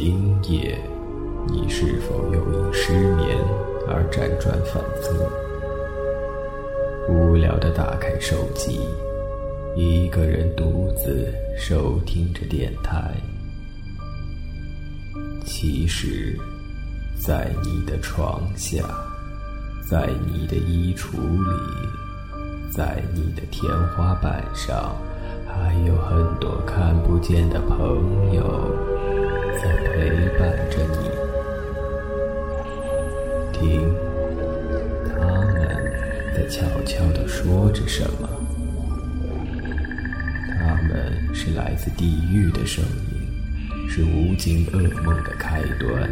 今夜，你是否又因失眠而辗转反侧？无聊的打开手机，一个人独自收听着电台。其实，在你的床下，在你的衣橱里，在你的天花板上，还有很多看不见的朋友。在陪伴着你，听，他们在悄悄地说着什么。他们是来自地狱的声音，是无尽噩梦的开端，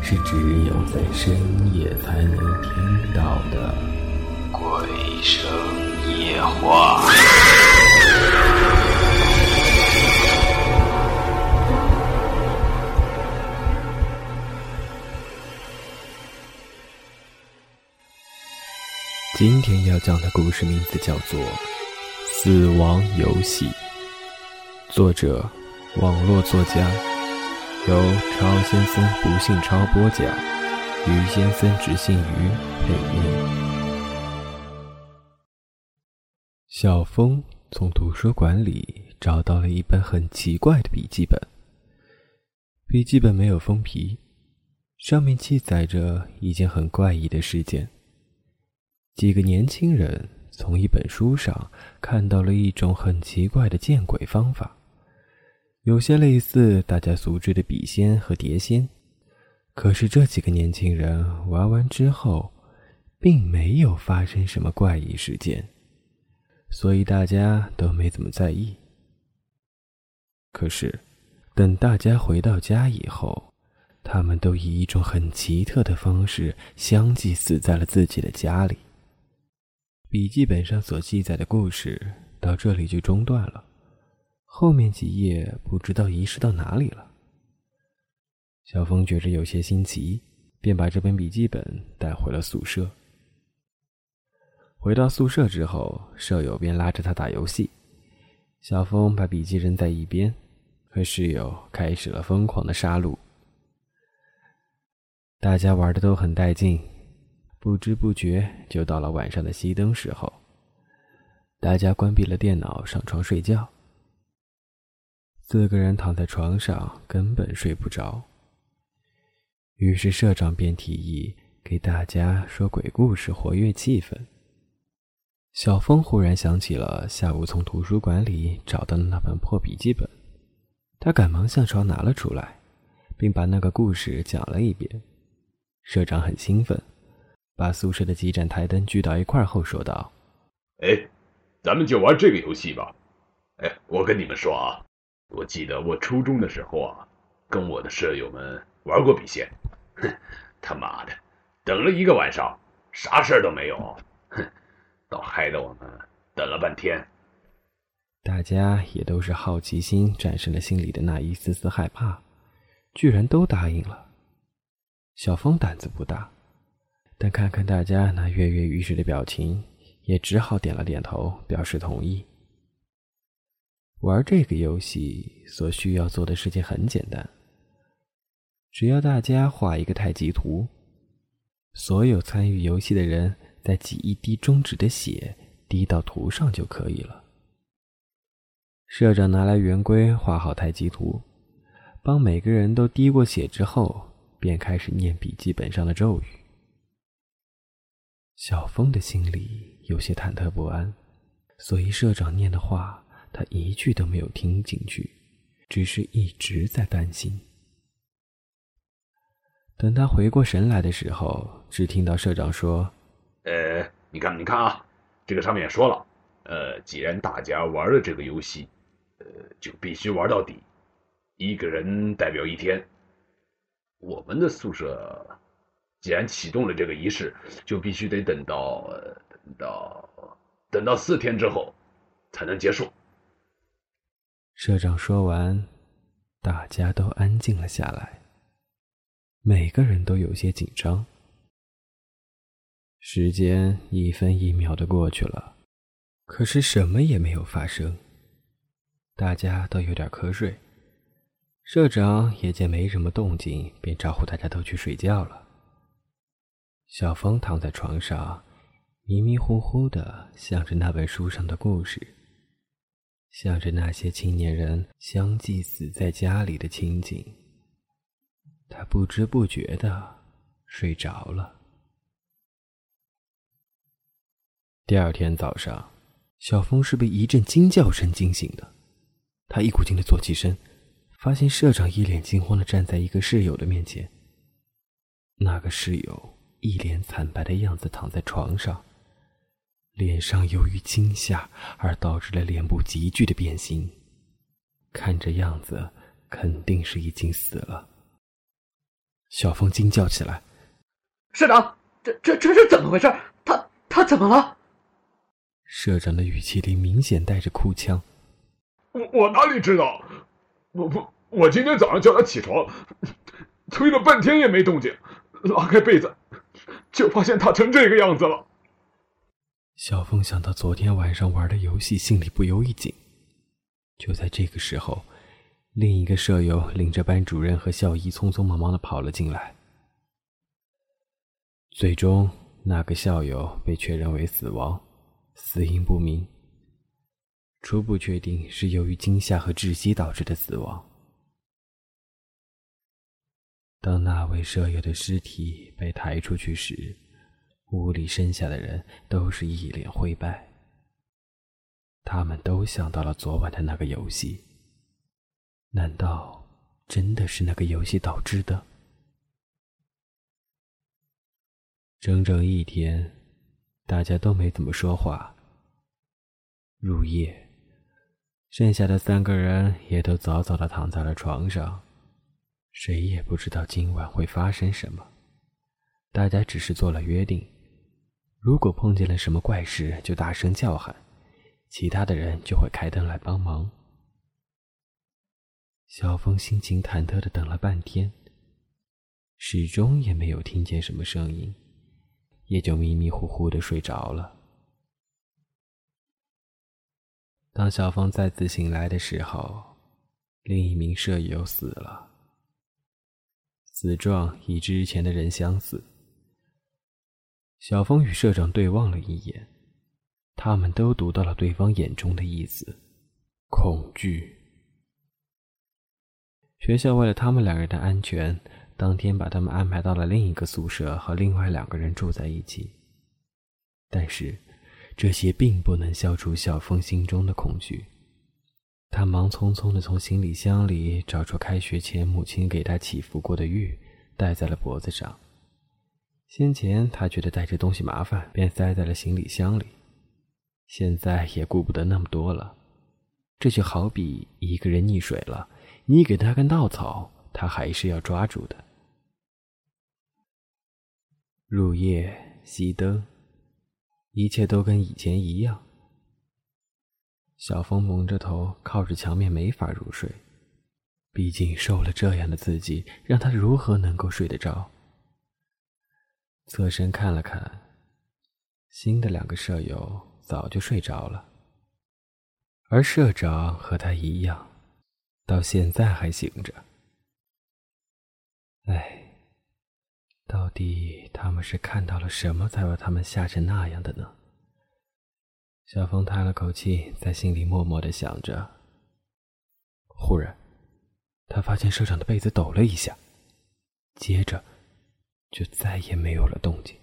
是只有在深夜才能听到的鬼声夜话。今天要讲的故事名字叫做《死亡游戏》，作者网络作家，由超先生不姓超播讲，于先生只姓于配音。小峰从图书馆里找到了一本很奇怪的笔记本，笔记本没有封皮，上面记载着一件很怪异的事件。几个年轻人从一本书上看到了一种很奇怪的见鬼方法，有些类似大家熟知的笔仙和碟仙。可是这几个年轻人玩完之后，并没有发生什么怪异事件，所以大家都没怎么在意。可是，等大家回到家以后，他们都以一种很奇特的方式相继死在了自己的家里。笔记本上所记载的故事到这里就中断了，后面几页不知道遗失到哪里了。小峰觉着有些新奇，便把这本笔记本带回了宿舍。回到宿舍之后，舍友便拉着他打游戏，小峰把笔记扔在一边，和室友开始了疯狂的杀戮。大家玩的都很带劲。不知不觉就到了晚上的熄灯时候，大家关闭了电脑，上床睡觉。四个人躺在床上，根本睡不着。于是社长便提议给大家说鬼故事，活跃气氛。小峰忽然想起了下午从图书馆里找到的那本破笔记本，他赶忙下床拿了出来，并把那个故事讲了一遍。社长很兴奋。把宿舍的几盏台灯聚到一块后，说道：“哎，咱们就玩这个游戏吧。哎，我跟你们说啊，我记得我初中的时候啊，跟我的舍友们玩过笔仙。哼，他妈的，等了一个晚上，啥事儿都没有。哼，倒害得我们等了半天。大家也都是好奇心战胜了心里的那一丝丝害怕，居然都答应了。小峰胆子不大。”但看看大家那跃跃欲试的表情，也只好点了点头，表示同意。玩这个游戏所需要做的事情很简单，只要大家画一个太极图，所有参与游戏的人再挤一滴中指的血滴到图上就可以了。社长拿来圆规画好太极图，帮每个人都滴过血之后，便开始念笔记本上的咒语。小峰的心里有些忐忑不安，所以社长念的话，他一句都没有听进去，只是一直在担心。等他回过神来的时候，只听到社长说：“呃，你看，你看啊，这个上面说了，呃，既然大家玩了这个游戏，呃，就必须玩到底，一个人代表一天。我们的宿舍。”既然启动了这个仪式，就必须得等到等到等到四天之后才能结束。社长说完，大家都安静了下来，每个人都有些紧张。时间一分一秒的过去了，可是什么也没有发生，大家都有点瞌睡。社长也见没什么动静，便招呼大家都去睡觉了。小峰躺在床上，迷迷糊糊的想着那本书上的故事，想着那些青年人相继死在家里的情景。他不知不觉的睡着了。第二天早上，小峰是被一阵惊叫声惊醒的。他一股劲的坐起身，发现社长一脸惊慌的站在一个室友的面前。那个室友一脸惨白的样子躺在床上，脸上由于惊吓而导致了脸部急剧的变形，看这样子肯定是已经死了。小峰惊叫起来：“社长，这这这是怎么回事？他他怎么了？”社长的语气里明显带着哭腔：“我我哪里知道？我我我今天早上叫他起床，推了半天也没动静，拉开被子，就发现他成这个样子了。”小峰想到昨天晚上玩的游戏，心里不由一紧。就在这个时候，另一个舍友领着班主任和校医匆匆忙忙的跑了进来。最终，那个校友被确认为死亡。死因不明，初步确定是由于惊吓和窒息导致的死亡。当那位舍友的尸体被抬出去时，屋里剩下的人都是一脸灰白。他们都想到了昨晚的那个游戏，难道真的是那个游戏导致的？整整一天。大家都没怎么说话。入夜，剩下的三个人也都早早的躺在了床上，谁也不知道今晚会发生什么。大家只是做了约定，如果碰见了什么怪事，就大声叫喊，其他的人就会开灯来帮忙。小峰心情忐忑的等了半天，始终也没有听见什么声音。也就迷迷糊糊的睡着了。当小峰再次醒来的时候，另一名舍友死了，死状与之前的人相似。小峰与社长对望了一眼，他们都读到了对方眼中的意思：恐惧。学校为了他们两人的安全。当天把他们安排到了另一个宿舍，和另外两个人住在一起。但是，这些并不能消除小峰心中的恐惧。他忙匆匆地从行李箱里找出开学前母亲给他祈福过的玉，戴在了脖子上。先前他觉得带着东西麻烦，便塞在了行李箱里。现在也顾不得那么多了。这就好比一个人溺水了，你给他根稻草，他还是要抓住的。入夜，熄灯，一切都跟以前一样。小峰蒙着头，靠着墙面，没法入睡。毕竟受了这样的刺激，让他如何能够睡得着？侧身看了看，新的两个舍友早就睡着了，而社长和他一样，到现在还醒着。唉。到底他们是看到了什么，才把他们吓成那样的呢？小峰叹了口气，在心里默默的想着。忽然，他发现社长的被子抖了一下，接着就再也没有了动静。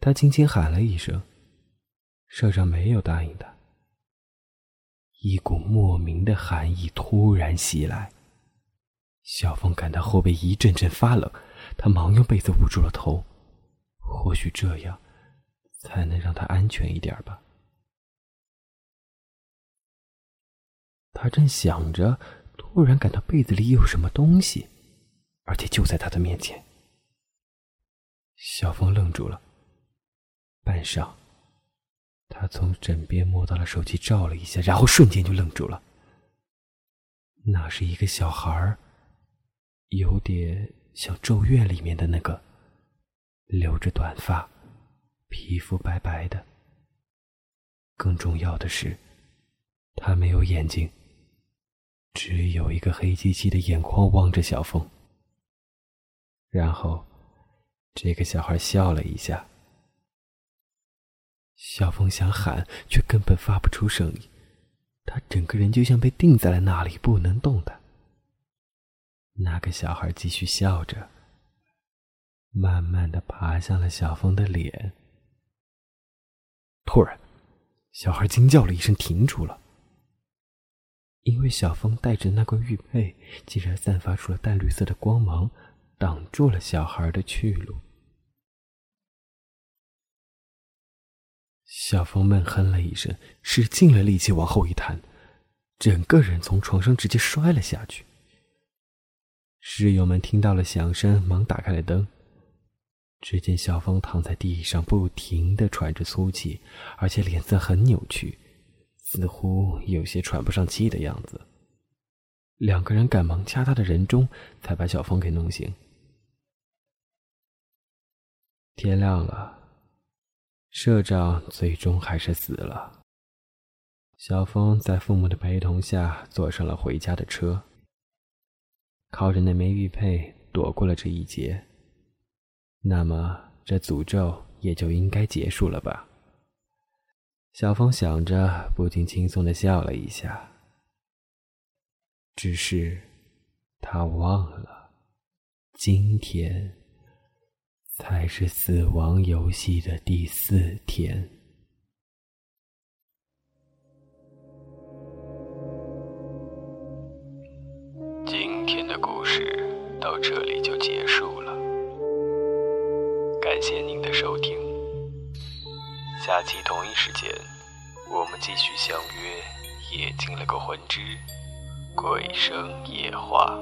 他轻轻喊了一声，社长没有答应他。一股莫名的寒意突然袭来，小峰感到后背一阵阵发冷。他忙用被子捂住了头，或许这样才能让他安全一点吧。他正想着，突然感到被子里有什么东西，而且就在他的面前。小峰愣住了，半晌，他从枕边摸到了手机，照了一下，然后瞬间就愣住了。那是一个小孩儿，有点……像《咒怨》里面的那个，留着短发，皮肤白白的。更重要的是，他没有眼睛，只有一个黑漆漆的眼眶望着小峰。然后，这个小孩笑了一下。小峰想喊，却根本发不出声音，他整个人就像被定在了那里，不能动弹。那个小孩继续笑着，慢慢的爬向了小峰的脸。突然，小孩惊叫了一声，停住了，因为小峰带着那块玉佩，竟然散发出了淡绿色的光芒，挡住了小孩的去路。小峰闷哼了一声，使尽了力气往后一弹，整个人从床上直接摔了下去。室友们听到了响声，忙打开了灯。只见小峰躺在地上，不停的喘着粗气，而且脸色很扭曲，似乎有些喘不上气的样子。两个人赶忙掐他的人中，才把小峰给弄醒。天亮了。社长最终还是死了。小峰在父母的陪同下坐上了回家的车，靠着那枚玉佩躲过了这一劫。那么，这诅咒也就应该结束了吧？小峰想着，不禁轻松的笑了一下。只是，他忘了，今天。才是死亡游戏的第四天。今天的故事到这里就结束了，感谢您的收听。下期同一时间，我们继续相约《夜惊了个魂之鬼声夜话》。